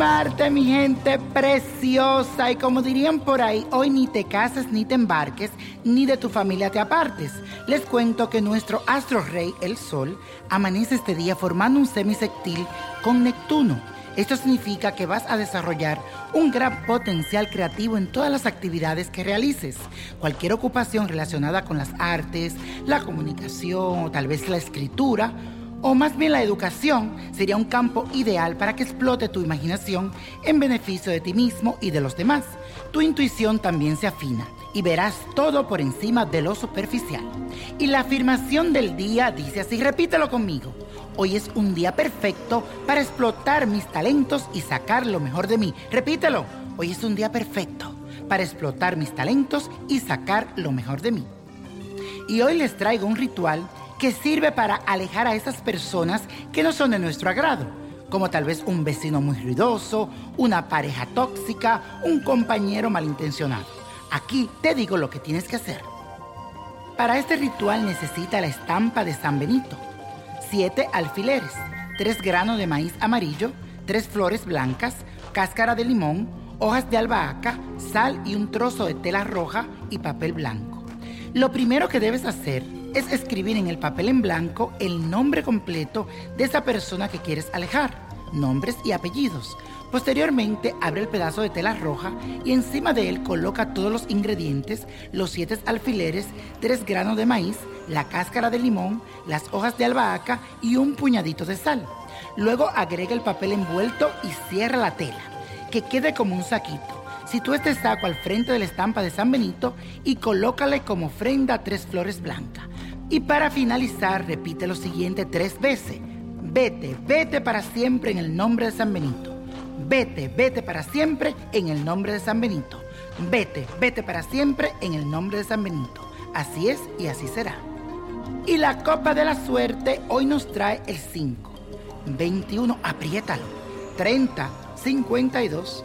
Martes, mi gente preciosa. Y como dirían por ahí, hoy ni te cases ni te embarques, ni de tu familia te apartes. Les cuento que nuestro astro rey, el Sol, amanece este día formando un semisectil con Neptuno. Esto significa que vas a desarrollar un gran potencial creativo en todas las actividades que realices. Cualquier ocupación relacionada con las artes, la comunicación o tal vez la escritura o más bien la educación sería un campo ideal para que explote tu imaginación en beneficio de ti mismo y de los demás. Tu intuición también se afina y verás todo por encima de lo superficial. Y la afirmación del día dice así, repítelo conmigo. Hoy es un día perfecto para explotar mis talentos y sacar lo mejor de mí. Repítelo. Hoy es un día perfecto para explotar mis talentos y sacar lo mejor de mí. Y hoy les traigo un ritual que sirve para alejar a esas personas que no son de nuestro agrado, como tal vez un vecino muy ruidoso, una pareja tóxica, un compañero malintencionado. Aquí te digo lo que tienes que hacer. Para este ritual necesita la estampa de San Benito, siete alfileres, tres granos de maíz amarillo, tres flores blancas, cáscara de limón, hojas de albahaca, sal y un trozo de tela roja y papel blanco. Lo primero que debes hacer es escribir en el papel en blanco el nombre completo de esa persona que quieres alejar, nombres y apellidos. Posteriormente, abre el pedazo de tela roja y encima de él coloca todos los ingredientes, los siete alfileres, tres granos de maíz, la cáscara de limón, las hojas de albahaca y un puñadito de sal. Luego agrega el papel envuelto y cierra la tela, que quede como un saquito. Sitúa este saco al frente de la estampa de San Benito y colócale como ofrenda tres flores blancas. Y para finalizar, repite lo siguiente tres veces. Vete, vete para siempre en el nombre de San Benito. Vete, vete para siempre en el nombre de San Benito. Vete, vete para siempre en el nombre de San Benito. Así es y así será. Y la copa de la suerte hoy nos trae el 5, 21, apriétalo, 30, 52,